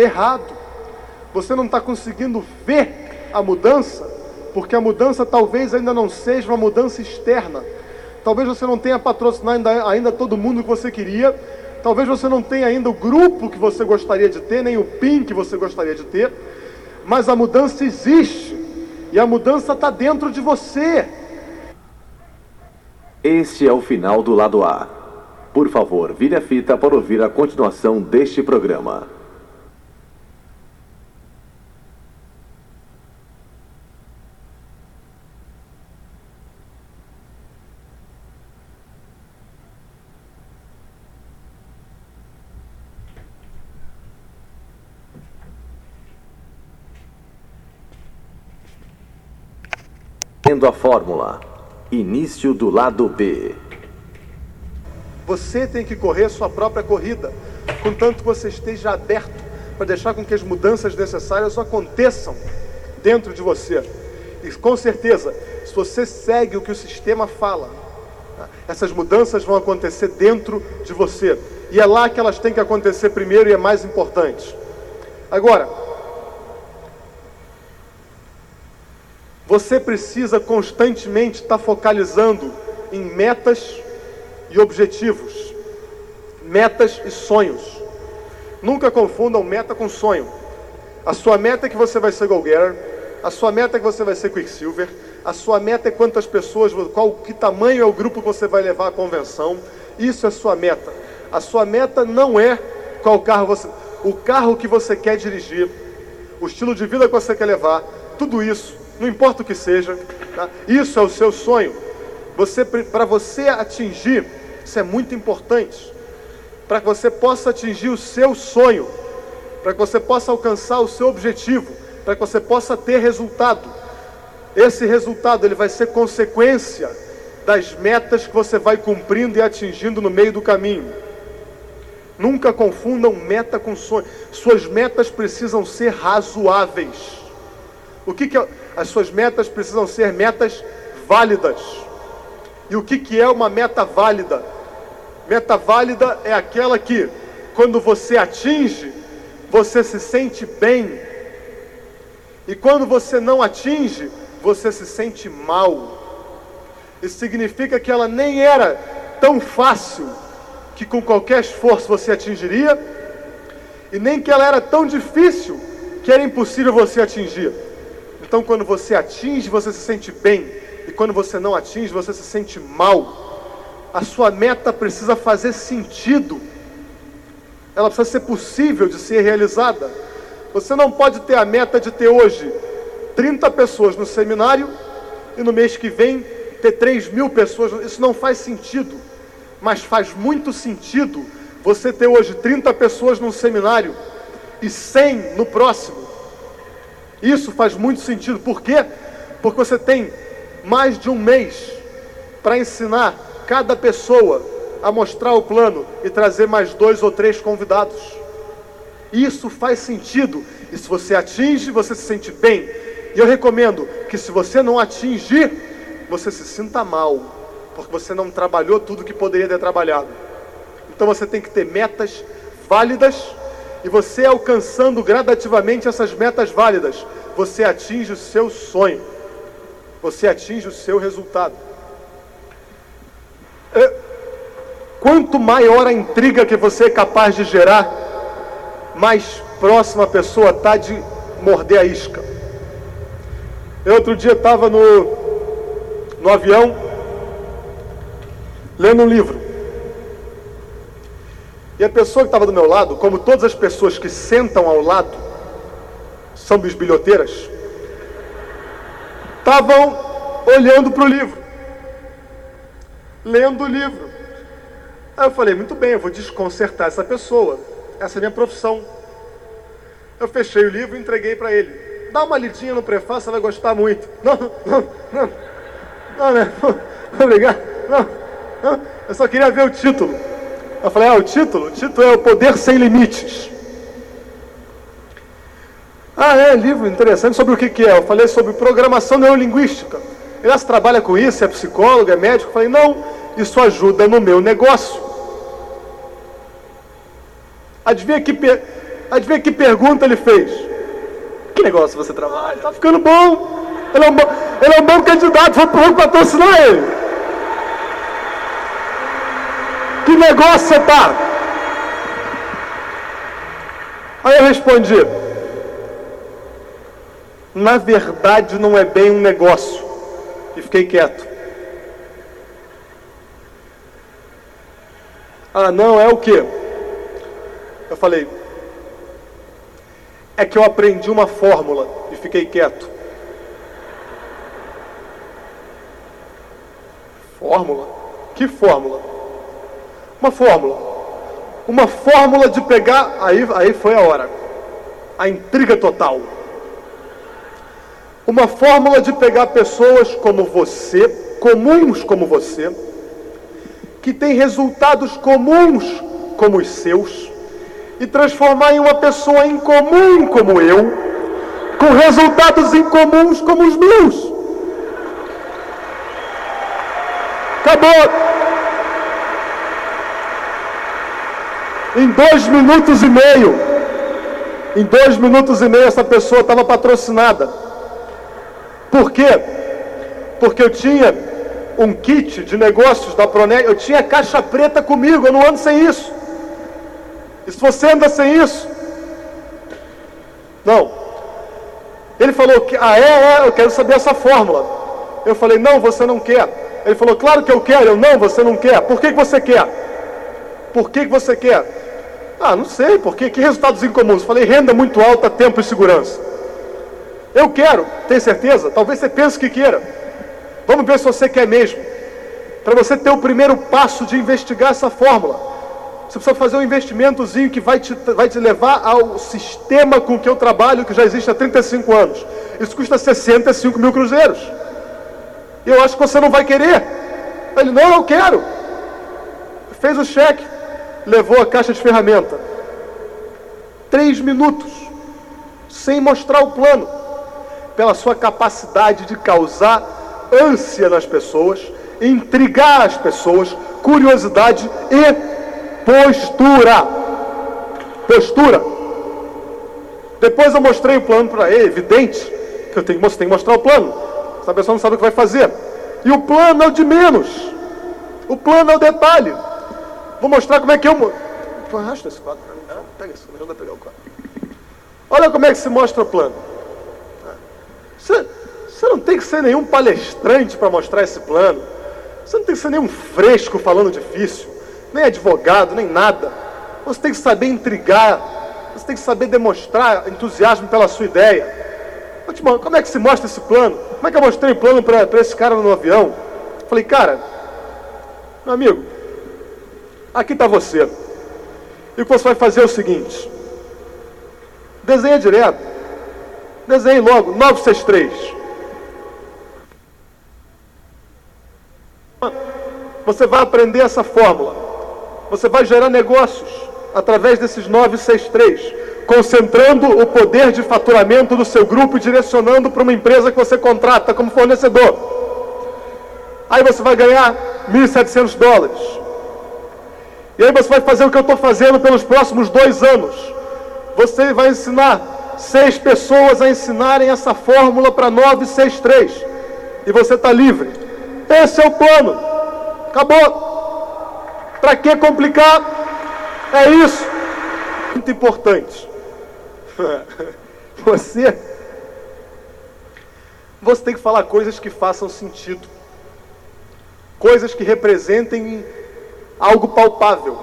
[SPEAKER 2] Errado. Você não está conseguindo ver a mudança, porque a mudança talvez ainda não seja uma mudança externa. Talvez você não tenha patrocinado ainda, ainda todo mundo que você queria. Talvez você não tenha ainda o grupo que você gostaria de ter, nem o PIN que você gostaria de ter. Mas a mudança existe. E a mudança está dentro de você.
[SPEAKER 1] Este é o final do lado A. Por favor, vire a fita para ouvir a continuação deste programa. Tendo a fórmula. Início do lado B.
[SPEAKER 2] Você tem que correr sua própria corrida, contanto que você esteja aberto para deixar com que as mudanças necessárias aconteçam dentro de você. E com certeza, se você segue o que o sistema fala, essas mudanças vão acontecer dentro de você. E é lá que elas têm que acontecer primeiro e é mais importante. Agora, Você precisa constantemente estar focalizando em metas e objetivos, metas e sonhos. Nunca confundam meta com sonho. A sua meta é que você vai ser Go-Getter, a sua meta é que você vai ser Quicksilver, a sua meta é quantas pessoas, qual, que tamanho é o grupo que você vai levar à convenção. Isso é sua meta. A sua meta não é qual carro você, o carro que você quer dirigir, o estilo de vida que você quer levar, tudo isso não importa o que seja, tá? isso é o seu sonho. Você, para você atingir, isso é muito importante, para que você possa atingir o seu sonho, para que você possa alcançar o seu objetivo, para que você possa ter resultado. Esse resultado ele vai ser consequência das metas que você vai cumprindo e atingindo no meio do caminho. Nunca confundam meta com sonho. Suas metas precisam ser razoáveis. O que, que é? As suas metas precisam ser metas válidas. E o que, que é uma meta válida? Meta válida é aquela que, quando você atinge, você se sente bem. E quando você não atinge, você se sente mal. Isso significa que ela nem era tão fácil que com qualquer esforço você atingiria, e nem que ela era tão difícil que era impossível você atingir. Então, quando você atinge, você se sente bem, e quando você não atinge, você se sente mal. A sua meta precisa fazer sentido, ela precisa ser possível de ser realizada. Você não pode ter a meta de ter hoje 30 pessoas no seminário e no mês que vem ter 3 mil pessoas. Isso não faz sentido, mas faz muito sentido você ter hoje 30 pessoas num seminário e 100 no próximo. Isso faz muito sentido. Por quê? Porque você tem mais de um mês para ensinar cada pessoa a mostrar o plano e trazer mais dois ou três convidados. Isso faz sentido. E se você atinge, você se sente bem. E eu recomendo que se você não atingir, você se sinta mal, porque você não trabalhou tudo que poderia ter trabalhado. Então você tem que ter metas válidas e você alcançando gradativamente essas metas válidas, você atinge o seu sonho, você atinge o seu resultado. É, quanto maior a intriga que você é capaz de gerar, mais próxima a pessoa está de morder a isca. Eu outro dia estava no, no avião, lendo um livro. E a pessoa que estava do meu lado, como todas as pessoas que sentam ao lado, são bisbilhoteiras, estavam olhando para o livro, lendo o livro. Aí eu falei, muito bem, eu vou desconcertar essa pessoa, essa é a minha profissão. Eu fechei o livro e entreguei para ele. Dá uma lidinha no prefácio, você vai gostar muito. Não, não, não, não, né? Obrigado. Não, não, eu só queria ver o título. Eu falei, ah, o título? O título é O Poder Sem Limites. Ah, é, livro interessante. Sobre o que, que é? Eu falei sobre programação neurolinguística. Ele trabalha com isso, é psicólogo, é médico. Eu falei, não, isso ajuda no meu negócio. Adivinha que, per... Adivinha que pergunta ele fez? Que negócio você trabalha? Ah, tá ficando bom. Ele é um bom, ele é um bom candidato, vou patrocinar ele. Que negócio você está? Aí eu respondi: na verdade não é bem um negócio. E fiquei quieto. Ah, não, é o quê? Eu falei, é que eu aprendi uma fórmula e fiquei quieto. Fórmula? Que fórmula? Uma fórmula. Uma fórmula de pegar. Aí, aí foi a hora. A intriga total. Uma fórmula de pegar pessoas como você, comuns como você, que têm resultados comuns como os seus, e transformar em uma pessoa incomum como eu, com resultados incomuns como os meus. Acabou. Em dois minutos e meio, em dois minutos e meio, essa pessoa estava patrocinada. Por quê? Porque eu tinha um kit de negócios da Proneg, eu tinha caixa preta comigo, eu não ando sem isso. E se você anda sem isso? Não. Ele falou que, ah, é, é, eu quero saber essa fórmula. Eu falei, não, você não quer. Ele falou, claro que eu quero. Eu, não, você não quer. Por que, que você quer? Por que, que você quer? Ah, não sei, por quê? Que resultados incomuns? Falei, renda muito alta, tempo e segurança. Eu quero, tem certeza? Talvez você pense que queira. Vamos ver se você quer mesmo. Para você ter o primeiro passo de investigar essa fórmula, você precisa fazer um investimentozinho que vai te, vai te levar ao sistema com que eu trabalho, que já existe há 35 anos. Isso custa 65 mil cruzeiros. E eu acho que você não vai querer. Ele, não, eu quero. Fez o cheque, levou a caixa de ferramenta. Três minutos, sem mostrar o plano pela sua capacidade de causar ânsia nas pessoas, intrigar as pessoas, curiosidade e postura. Postura. Depois eu mostrei o plano para ele, evidente que eu tenho, que mostrar o plano. Essa pessoa não sabe o que vai fazer. E o plano é o de menos. O plano é o detalhe. Vou mostrar como é que eu. Arrasta esse quadro mim. Pega isso, me ajuda a pegar o quadro. Olha como é que se mostra o plano. Você, você não tem que ser nenhum palestrante para mostrar esse plano. Você não tem que ser nenhum fresco falando difícil, nem advogado, nem nada. Você tem que saber intrigar, você tem que saber demonstrar entusiasmo pela sua ideia. Como é que se mostra esse plano? Como é que eu mostrei o plano para esse cara no avião? Falei, cara, meu amigo, aqui está você. E o que você vai fazer é o seguinte: desenha direto. Desenhe logo, 963. Você vai aprender essa fórmula. Você vai gerar negócios através desses 963, concentrando o poder de faturamento do seu grupo e direcionando para uma empresa que você contrata como fornecedor. Aí você vai ganhar 1.700 dólares. E aí você vai fazer o que eu estou fazendo pelos próximos dois anos. Você vai ensinar seis pessoas a ensinarem essa fórmula para 963. E você está livre. Esse é o plano. Acabou. Para que complicar? É isso. Muito importante. Você. Você tem que falar coisas que façam sentido. Coisas que representem algo palpável.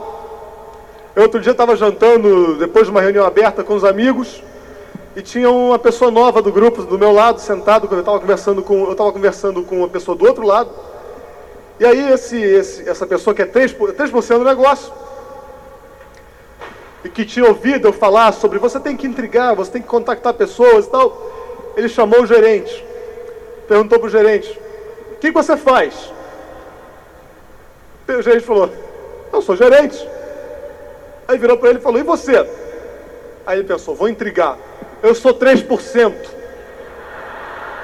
[SPEAKER 2] Eu outro dia estava jantando, depois de uma reunião aberta com os amigos, e tinha uma pessoa nova do grupo do meu lado sentado quando eu estava conversando com eu estava conversando com uma pessoa do outro lado. E aí esse, esse essa pessoa que é 3%, 3 do negócio e que tinha ouvido eu falar sobre você tem que intrigar você tem que contactar pessoas e tal ele chamou o gerente. Perguntou para o gerente o que você faz? O gerente falou eu sou gerente aí virou para ele e falou e você aí ele pensou vou intrigar eu sou 3%.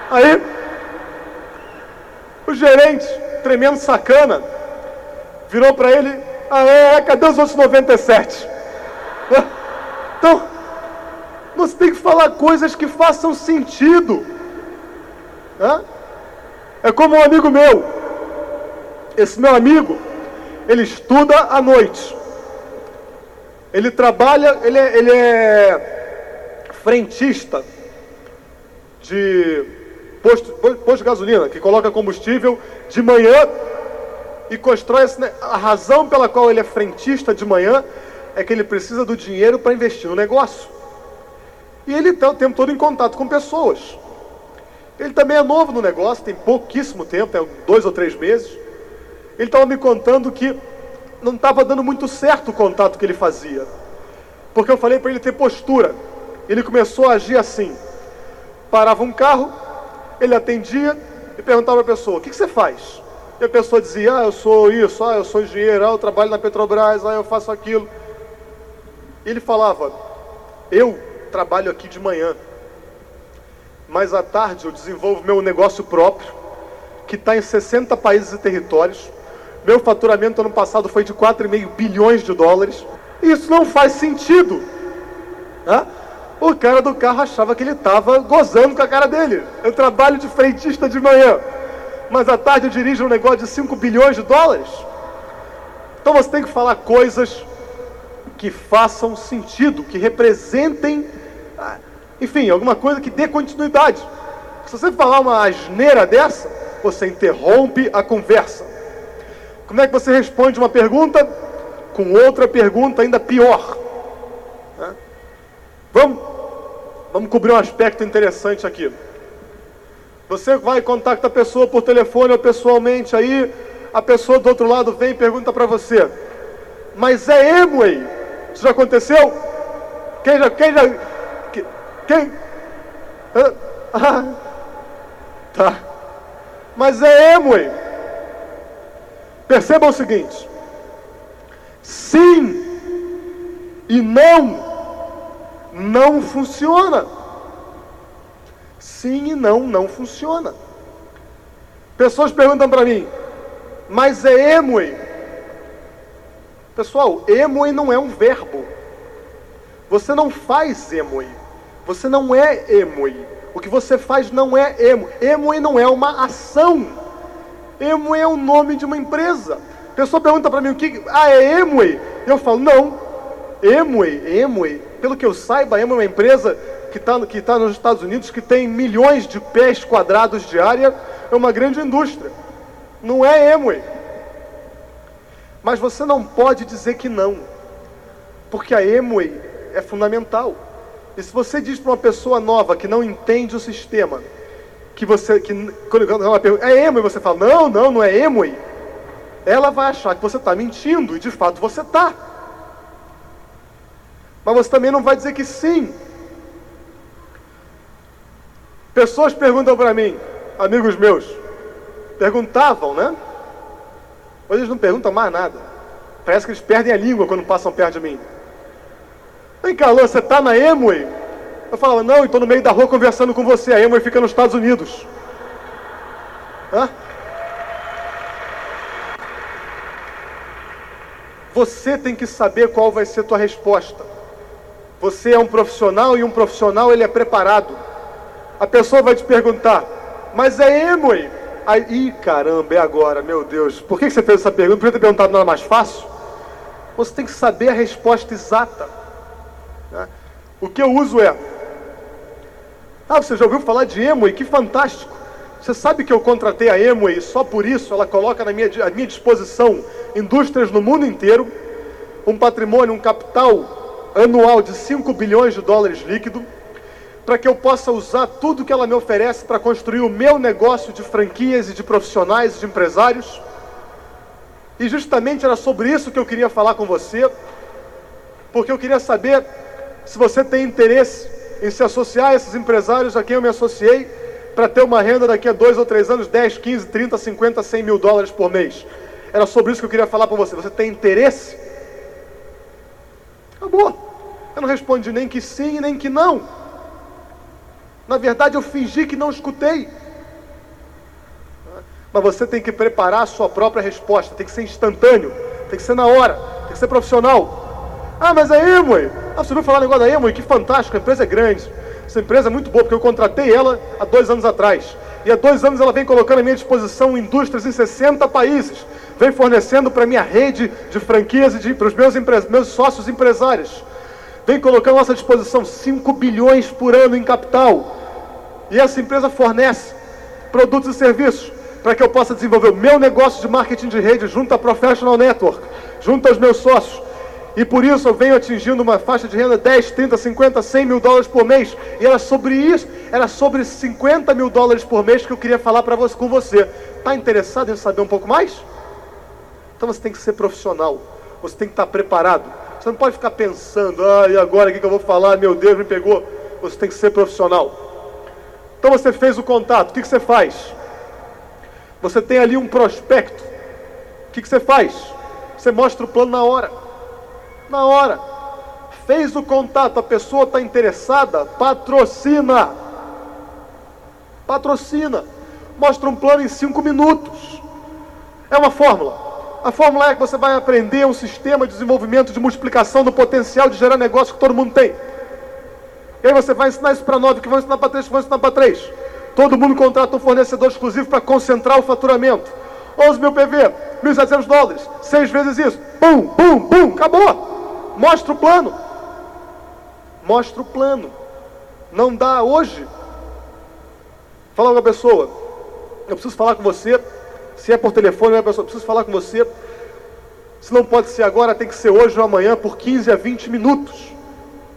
[SPEAKER 2] Aí, o gerente, tremendo sacana, virou para ele, ah é, cadê os outros 97? Então, você tem que falar coisas que façam sentido. É como um amigo meu. Esse meu amigo, ele estuda à noite. Ele trabalha, ele é, ele é frentista de posto, posto de gasolina, que coloca combustível de manhã e constrói esse, a razão pela qual ele é frentista de manhã é que ele precisa do dinheiro para investir no negócio. E ele está o tempo todo em contato com pessoas. Ele também é novo no negócio, tem pouquíssimo tempo, tem dois ou três meses. Ele estava me contando que não estava dando muito certo o contato que ele fazia. Porque eu falei para ele ter postura. Ele começou a agir assim. Parava um carro, ele atendia e perguntava para a pessoa: O que, que você faz? E a pessoa dizia: Ah, eu sou isso, ah, eu sou engenheiro, ah, eu trabalho na Petrobras, ah, eu faço aquilo. E ele falava: Eu trabalho aqui de manhã, mas à tarde eu desenvolvo meu negócio próprio, que está em 60 países e territórios. Meu faturamento ano passado foi de 4,5 bilhões de dólares. Isso não faz sentido. Né? O cara do carro achava que ele estava gozando com a cara dele. Eu trabalho de frentista de manhã, mas à tarde eu dirijo um negócio de 5 bilhões de dólares. Então você tem que falar coisas que façam sentido, que representem, ah, enfim, alguma coisa que dê continuidade. Se você falar uma asneira dessa, você interrompe a conversa. Como é que você responde uma pergunta? Com outra pergunta ainda pior. Vamos, vamos cobrir um aspecto interessante aqui. Você vai contactar a pessoa por telefone ou pessoalmente, aí a pessoa do outro lado vem e pergunta para você: Mas é Emway? Isso já aconteceu? Quem já. Quem já. Quem? Ah, tá. Mas é Emway. Perceba o seguinte: sim e não não funciona. Sim e não, não funciona. Pessoas perguntam para mim, mas é Emway? Pessoal, Emway não é um verbo. Você não faz Emway. Você não é Emway. O que você faz não é Emway. Emway não é uma ação. Emway é o nome de uma empresa. A pessoa pergunta para mim o que. Ah, é Emway? Eu falo, não. Emway, Emway, pelo que eu saiba, Emway é uma empresa que está que tá nos Estados Unidos que tem milhões de pés quadrados de área, é uma grande indústria. Não é Emway. Mas você não pode dizer que não, porque a Emway é fundamental. E se você diz para uma pessoa nova que não entende o sistema, que você, que quando ela pergunta, é Emway, você fala, não, não, não é Emway, ela vai achar que você está mentindo, e de fato você está. Mas você também não vai dizer que sim. Pessoas perguntam para mim, amigos meus, perguntavam, né? Hoje eles não perguntam mais nada. Parece que eles perdem a língua quando passam perto de mim. Vem cá, você está na Emway? Eu falava, não, estou no meio da rua conversando com você. A Emway fica nos Estados Unidos. Hã? Você tem que saber qual vai ser tua resposta. Você é um profissional e um profissional ele é preparado. A pessoa vai te perguntar, mas é Emway? Aí, ih, caramba, é agora, meu Deus. Por que você fez essa pergunta? Podia ter perguntado nada mais fácil? Você tem que saber a resposta exata. Né? O que eu uso é. Ah, você já ouviu falar de Emway? Que fantástico. Você sabe que eu contratei a Emway e só por isso ela coloca na minha, à minha disposição indústrias no mundo inteiro, um patrimônio, um capital anual de 5 bilhões de dólares líquido para que eu possa usar tudo que ela me oferece para construir o meu negócio de franquias e de profissionais e de empresários. E justamente era sobre isso que eu queria falar com você, porque eu queria saber se você tem interesse em se associar a esses empresários a quem eu me associei, para ter uma renda daqui a dois ou três anos, 10, 15, 30, 50, 100 mil dólares por mês. Era sobre isso que eu queria falar com você. Você tem interesse? Acabou. Eu não respondi nem que sim, nem que não. Na verdade, eu fingi que não escutei. Mas você tem que preparar a sua própria resposta, tem que ser instantâneo, tem que ser na hora, tem que ser profissional. Ah, mas a Emway, ah, você ouviu falar negócio da Emway? Que fantástico, a empresa é grande. Essa empresa é muito boa, porque eu contratei ela há dois anos atrás. E há dois anos ela vem colocando à minha disposição indústrias em 60 países. Vem fornecendo para minha rede de franquias e para os meus, meus sócios empresários vem colocando à nossa disposição 5 bilhões por ano em capital. E essa empresa fornece produtos e serviços para que eu possa desenvolver o meu negócio de marketing de rede junto à Professional Network, junto aos meus sócios. E por isso eu venho atingindo uma faixa de renda 10, 30, 50, 100 mil dólares por mês. E era sobre isso, era sobre 50 mil dólares por mês que eu queria falar para você, com você. Está interessado em saber um pouco mais? Então você tem que ser profissional. Você tem que estar preparado. Você não pode ficar pensando, ah, e agora o que eu vou falar? Meu Deus, me pegou. Você tem que ser profissional. Então você fez o contato, o que você faz? Você tem ali um prospecto. O que você faz? Você mostra o plano na hora. Na hora. Fez o contato, a pessoa está interessada, patrocina. Patrocina. Mostra um plano em cinco minutos. É uma fórmula. A fórmula é que você vai aprender um sistema de desenvolvimento de multiplicação do potencial de gerar negócio que todo mundo tem. E aí você vai ensinar isso para nove, que vão ensinar para três, que vão ensinar para três. Todo mundo contrata um fornecedor exclusivo para concentrar o faturamento. 11 mil PV, 1.700 dólares, seis vezes isso. Bum, bum, bum, acabou. Mostra o plano. Mostra o plano. Não dá hoje. Fala com a pessoa. Eu preciso falar com você se é por telefone, a pessoa preciso falar com você. Se não pode ser agora, tem que ser hoje ou amanhã, por 15 a 20 minutos.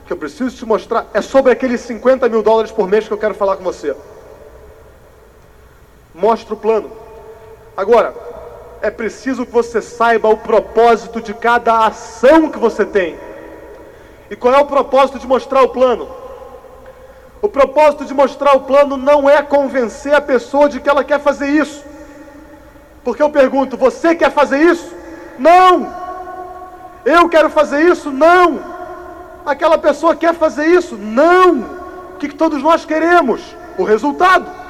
[SPEAKER 2] Que eu preciso te mostrar. É sobre aqueles 50 mil dólares por mês que eu quero falar com você. Mostra o plano. Agora, é preciso que você saiba o propósito de cada ação que você tem. E qual é o propósito de mostrar o plano? O propósito de mostrar o plano não é convencer a pessoa de que ela quer fazer isso. Porque eu pergunto: você quer fazer isso? Não! Eu quero fazer isso? Não! Aquela pessoa quer fazer isso? Não! O que todos nós queremos? O resultado.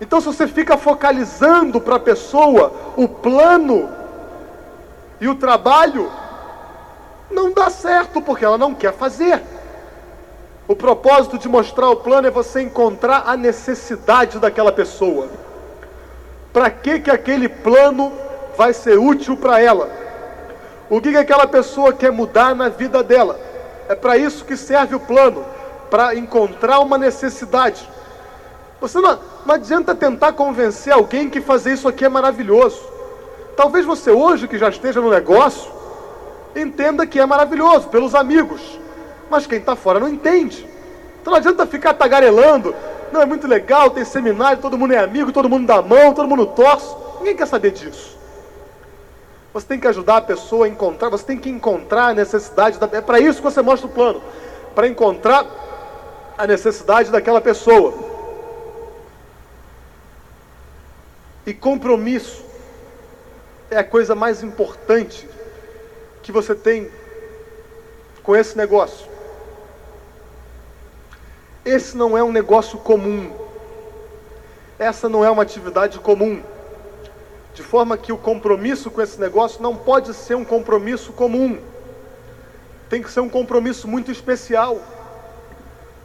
[SPEAKER 2] Então, se você fica focalizando para a pessoa o plano e o trabalho, não dá certo, porque ela não quer fazer. O propósito de mostrar o plano é você encontrar a necessidade daquela pessoa para que, que aquele plano vai ser útil para ela. O que, que aquela pessoa quer mudar na vida dela. É para isso que serve o plano, para encontrar uma necessidade. Você não, não adianta tentar convencer alguém que fazer isso aqui é maravilhoso. Talvez você hoje que já esteja no negócio, entenda que é maravilhoso pelos amigos. Mas quem está fora não entende. Então não adianta ficar tagarelando, não, é muito legal, tem seminário, todo mundo é amigo, todo mundo dá mão, todo mundo torce. Ninguém quer saber disso. Você tem que ajudar a pessoa a encontrar, você tem que encontrar a necessidade. Da, é para isso que você mostra o plano para encontrar a necessidade daquela pessoa. E compromisso é a coisa mais importante que você tem com esse negócio. Esse não é um negócio comum. Essa não é uma atividade comum. De forma que o compromisso com esse negócio não pode ser um compromisso comum. Tem que ser um compromisso muito especial.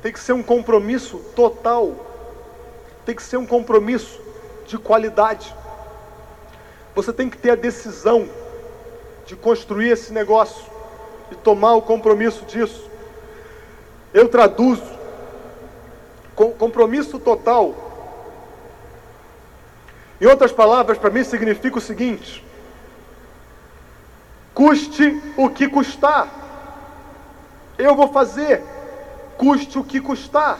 [SPEAKER 2] Tem que ser um compromisso total. Tem que ser um compromisso de qualidade. Você tem que ter a decisão de construir esse negócio e tomar o compromisso disso. Eu traduzo compromisso total. Em outras palavras, para mim significa o seguinte: custe o que custar. Eu vou fazer, custe o que custar.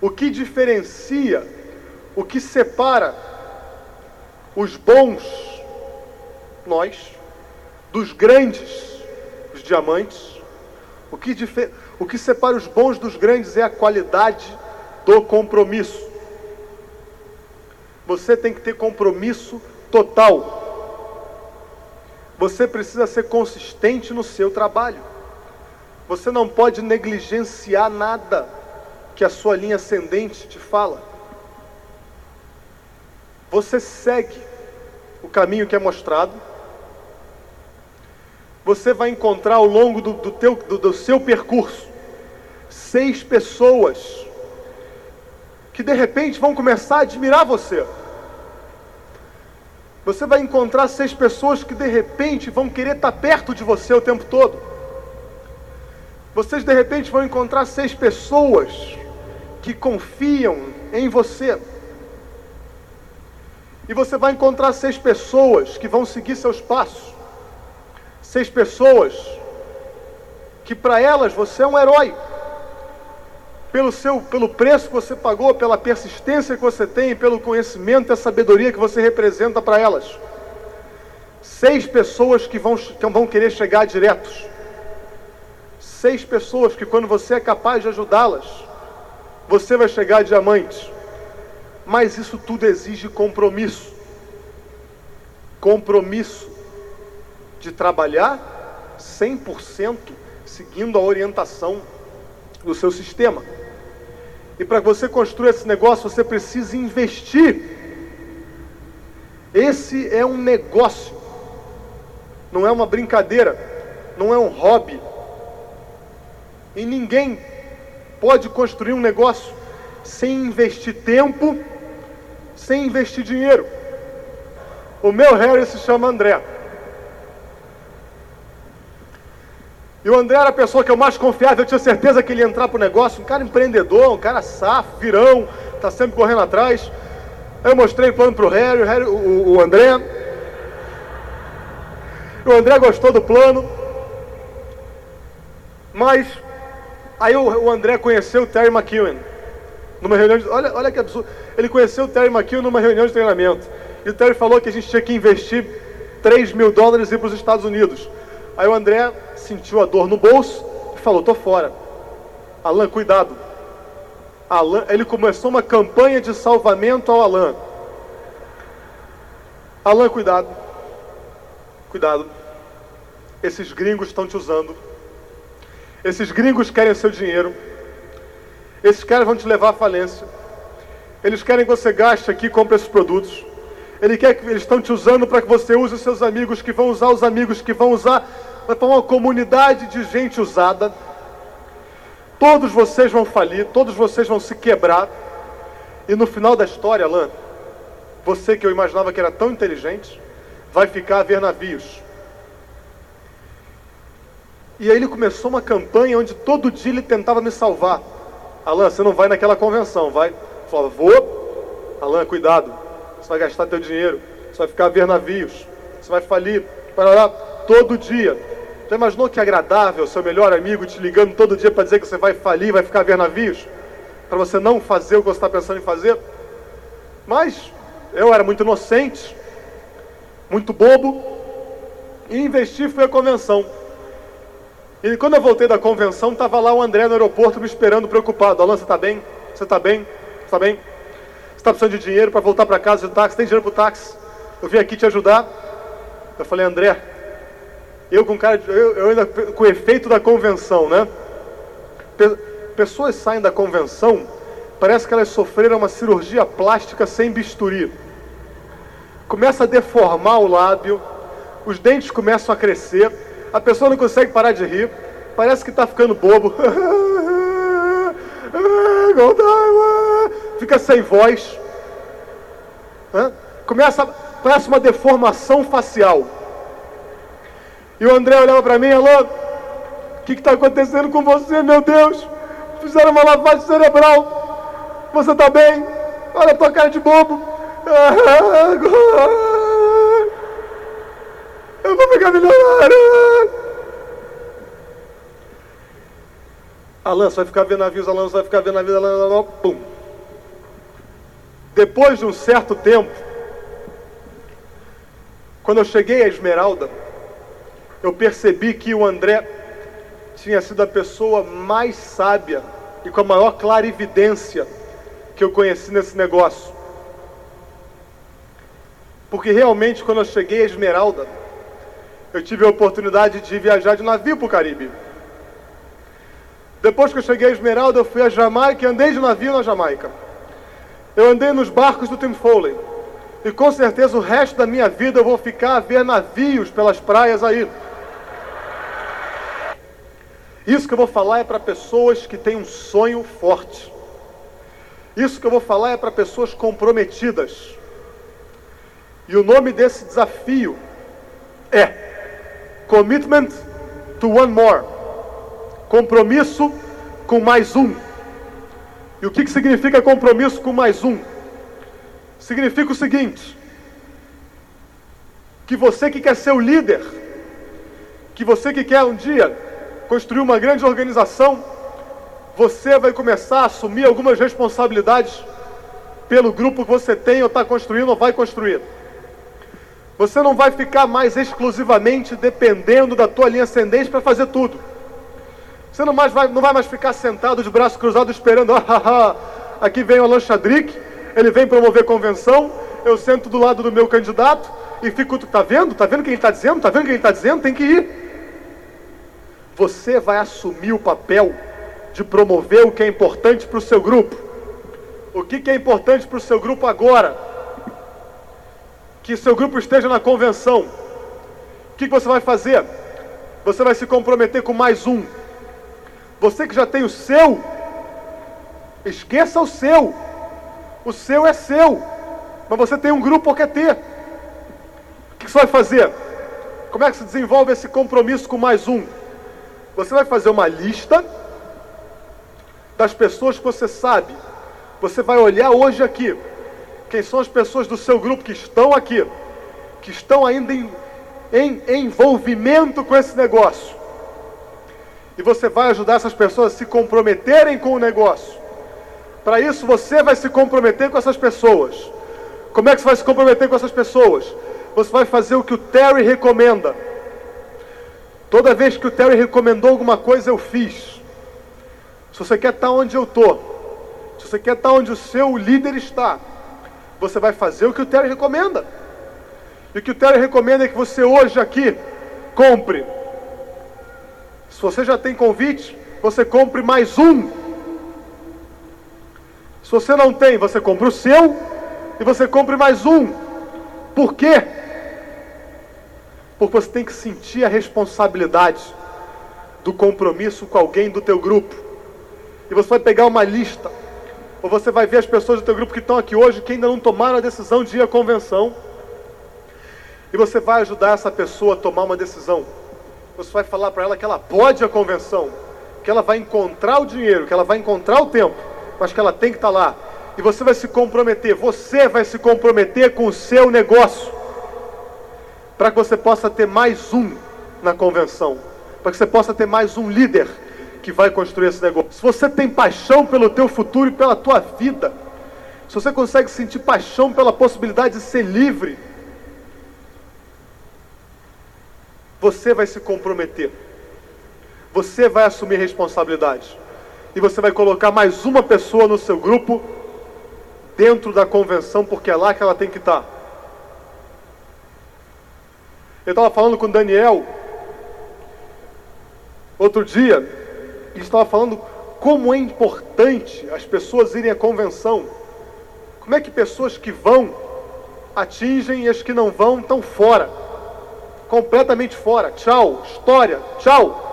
[SPEAKER 2] O que diferencia, o que separa os bons, nós, dos grandes, os diamantes, o que diferencia o que separa os bons dos grandes é a qualidade do compromisso. Você tem que ter compromisso total. Você precisa ser consistente no seu trabalho. Você não pode negligenciar nada que a sua linha ascendente te fala. Você segue o caminho que é mostrado. Você vai encontrar ao longo do, do, teu, do, do seu percurso seis pessoas que de repente vão começar a admirar você. Você vai encontrar seis pessoas que de repente vão querer estar perto de você o tempo todo. Vocês de repente vão encontrar seis pessoas que confiam em você. E você vai encontrar seis pessoas que vão seguir seus passos. Seis pessoas que para elas você é um herói. Pelo, seu, pelo preço que você pagou, pela persistência que você tem, pelo conhecimento e sabedoria que você representa para elas. Seis pessoas que vão, que vão querer chegar diretos. Seis pessoas que, quando você é capaz de ajudá-las, você vai chegar a diamante. Mas isso tudo exige compromisso. Compromisso de trabalhar 100% seguindo a orientação do seu sistema. E para você construir esse negócio, você precisa investir. Esse é um negócio, não é uma brincadeira, não é um hobby. E ninguém pode construir um negócio sem investir tempo, sem investir dinheiro. O meu Harry se chama André. E o André era a pessoa que eu mais confiava, eu tinha certeza que ele ia entrar para o negócio, um cara empreendedor, um cara safo, virão, está sempre correndo atrás. Aí eu mostrei o plano para o Harry, o, Harry, o, o André. O André gostou do plano. Mas aí o, o André conheceu o Terry McEwen. Numa reunião de, olha, olha que absurdo. Ele conheceu o Terry McEwen numa reunião de treinamento. E o Terry falou que a gente tinha que investir 3 mil dólares e ir para os Estados Unidos. Aí o André sentiu a dor no bolso e falou: tô fora. Alan, cuidado. Alan, ele começou uma campanha de salvamento ao Alan. Alan, cuidado. Cuidado. Esses gringos estão te usando. Esses gringos querem seu dinheiro. Esses caras vão te levar à falência. Eles querem que você gaste aqui compre esses produtos. Ele quer que eles estão te usando para que você use os seus amigos, que vão usar os amigos, que vão usar vai para uma comunidade de gente usada. Todos vocês vão falir, todos vocês vão se quebrar. E no final da história, Alan, você que eu imaginava que era tão inteligente, vai ficar a ver navios. E aí ele começou uma campanha onde todo dia ele tentava me salvar. Alan, você não vai naquela convenção, vai? Falava, vou. Alan, cuidado. Você vai gastar teu dinheiro. Você vai ficar a ver navios. Você vai falir. Para lá, todo dia. Já imaginou que agradável seu melhor amigo te ligando todo dia para dizer que você vai falir, vai ficar a ver navios? Para você não fazer o que você está pensando em fazer? Mas eu era muito inocente, muito bobo, e investi fui à convenção. E quando eu voltei da convenção, estava lá o André no aeroporto me esperando preocupado. Alan, você está bem? Você está bem? Está bem? Você está precisando de dinheiro para voltar para casa de táxi? Tem dinheiro para o táxi? Eu vim aqui te ajudar. Eu falei, André, eu com cara de, eu, eu ainda com o efeito da convenção, né? Pessoas saem da convenção, parece que elas sofreram uma cirurgia plástica sem bisturi. Começa a deformar o lábio, os dentes começam a crescer, a pessoa não consegue parar de rir, parece que está ficando bobo. Fica sem voz. Começa, parece uma deformação facial. E o André olhava para mim, alô, o que está acontecendo com você, meu Deus? Fizeram uma lavagem cerebral. Você está bem? Olha a tua cara de bobo. Eu vou ficar milionário. Alan, você vai ficar vendo navios, Alan, você vai ficar vendo navios, Alan, Alan, pum. Depois de um certo tempo, quando eu cheguei a Esmeralda, eu percebi que o André tinha sido a pessoa mais sábia e com a maior clarividência que eu conheci nesse negócio. Porque realmente, quando eu cheguei a Esmeralda, eu tive a oportunidade de viajar de navio para o Caribe. Depois que eu cheguei a Esmeralda, eu fui a Jamaica e andei de navio na Jamaica. Eu andei nos barcos do Tim Foley. E com certeza o resto da minha vida eu vou ficar a ver navios pelas praias aí. Isso que eu vou falar é para pessoas que têm um sonho forte. Isso que eu vou falar é para pessoas comprometidas. E o nome desse desafio é Commitment to One More. Compromisso com mais um. E o que, que significa compromisso com mais um? Significa o seguinte: que você que quer ser o líder, que você que quer um dia construir uma grande organização, você vai começar a assumir algumas responsabilidades pelo grupo que você tem ou está construindo ou vai construir. Você não vai ficar mais exclusivamente dependendo da tua linha ascendente para fazer tudo. Você não, mais vai, não vai mais ficar sentado de braço cruzado esperando, aqui vem o Alan Chadrick, ele vem promover convenção, eu sento do lado do meu candidato e fico, tá vendo? Tá vendo o que ele está dizendo? Tá vendo o que ele está dizendo? Tem que ir. Você vai assumir o papel de promover o que é importante para o seu grupo. O que, que é importante para o seu grupo agora? Que seu grupo esteja na convenção. O que, que você vai fazer? Você vai se comprometer com mais um. Você que já tem o seu, esqueça o seu. O seu é seu. Mas você tem um grupo ou quer ter. O que você vai fazer? Como é que se desenvolve esse compromisso com mais um? Você vai fazer uma lista das pessoas que você sabe. Você vai olhar hoje aqui quem são as pessoas do seu grupo que estão aqui, que estão ainda em, em envolvimento com esse negócio. E você vai ajudar essas pessoas a se comprometerem com o negócio. Para isso, você vai se comprometer com essas pessoas. Como é que você vai se comprometer com essas pessoas? Você vai fazer o que o Terry recomenda. Toda vez que o Terry recomendou alguma coisa, eu fiz. Se você quer estar onde eu estou, se você quer estar onde o seu líder está, você vai fazer o que o Terry recomenda. E o que o Terry recomenda é que você hoje aqui compre. Se você já tem convite, você compre mais um. Se você não tem, você compra o seu e você compre mais um. Por quê? Porque você tem que sentir a responsabilidade do compromisso com alguém do teu grupo. E você vai pegar uma lista, ou você vai ver as pessoas do teu grupo que estão aqui hoje que ainda não tomaram a decisão de ir à convenção. E você vai ajudar essa pessoa a tomar uma decisão. Você vai falar para ela que ela pode à convenção, que ela vai encontrar o dinheiro, que ela vai encontrar o tempo, mas que ela tem que estar lá. E você vai se comprometer, você vai se comprometer com o seu negócio, para que você possa ter mais um na convenção, para que você possa ter mais um líder que vai construir esse negócio. Se você tem paixão pelo teu futuro e pela tua vida, se você consegue sentir paixão pela possibilidade de ser livre, você vai se comprometer. Você vai assumir responsabilidade. E você vai colocar mais uma pessoa no seu grupo dentro da convenção, porque é lá que ela tem que estar. Eu estava falando com o Daniel outro dia, ele estava falando como é importante as pessoas irem à convenção. Como é que pessoas que vão atingem e as que não vão estão fora completamente fora. Tchau, história, tchau.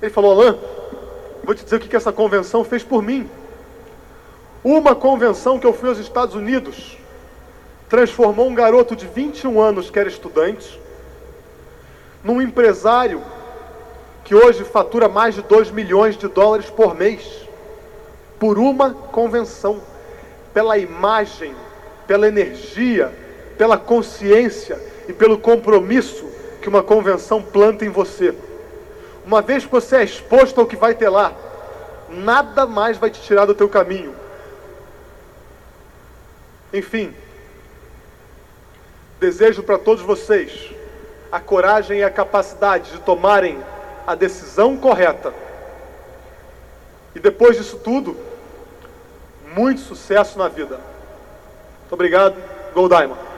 [SPEAKER 2] Ele falou, Alain, vou te dizer o que essa convenção fez por mim. Uma convenção que eu fui aos Estados Unidos transformou um garoto de 21 anos que era estudante num empresário que hoje fatura mais de 2 milhões de dólares por mês por uma convenção, pela imagem, pela energia, pela consciência e pelo compromisso que uma convenção planta em você. Uma vez que você é exposto ao que vai ter lá, nada mais vai te tirar do teu caminho. Enfim, desejo para todos vocês a coragem e a capacidade de tomarem a decisão correta. E depois disso tudo, muito sucesso na vida. Muito obrigado. Gold Diamond.